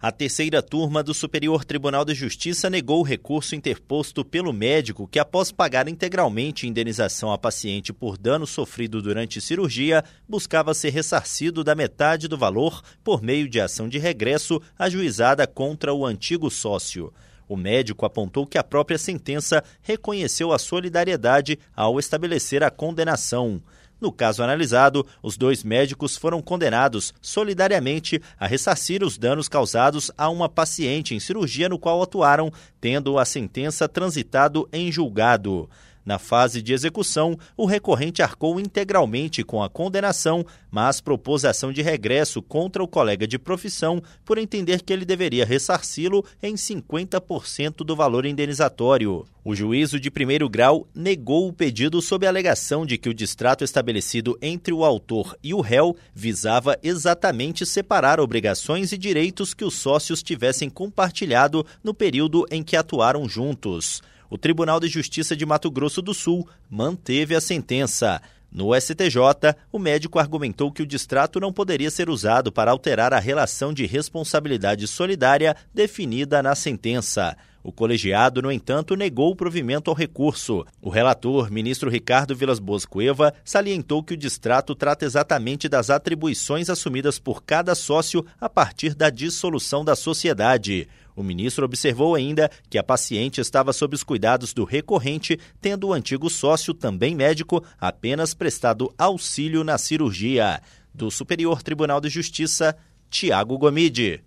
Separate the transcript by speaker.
Speaker 1: A terceira turma do Superior Tribunal de Justiça negou o recurso interposto pelo médico que, após pagar integralmente indenização à paciente por dano sofrido durante cirurgia, buscava ser ressarcido da metade do valor por meio de ação de regresso ajuizada contra o antigo sócio. O médico apontou que a própria sentença reconheceu a solidariedade ao estabelecer a condenação. No caso analisado, os dois médicos foram condenados solidariamente a ressarcir os danos causados a uma paciente em cirurgia no qual atuaram, tendo a sentença transitado em julgado. Na fase de execução, o recorrente arcou integralmente com a condenação, mas propôs ação de regresso contra o colega de profissão por entender que ele deveria ressarci-lo em 50% do valor indenizatório. O juízo de primeiro grau negou o pedido sob a alegação de que o distrato estabelecido entre o autor e o réu visava exatamente separar obrigações e direitos que os sócios tivessem compartilhado no período em que atuaram juntos o Tribunal de Justiça de Mato Grosso do Sul manteve a sentença. No STJ, o médico argumentou que o distrato não poderia ser usado para alterar a relação de responsabilidade solidária definida na sentença. O colegiado, no entanto, negou o provimento ao recurso. O relator, ministro Ricardo Vilas Boas Cueva, salientou que o distrato trata exatamente das atribuições assumidas por cada sócio a partir da dissolução da sociedade. O ministro observou ainda que a paciente estava sob os cuidados do recorrente, tendo o antigo sócio, também médico, apenas prestado auxílio na cirurgia. Do Superior Tribunal de Justiça, Tiago Gomide.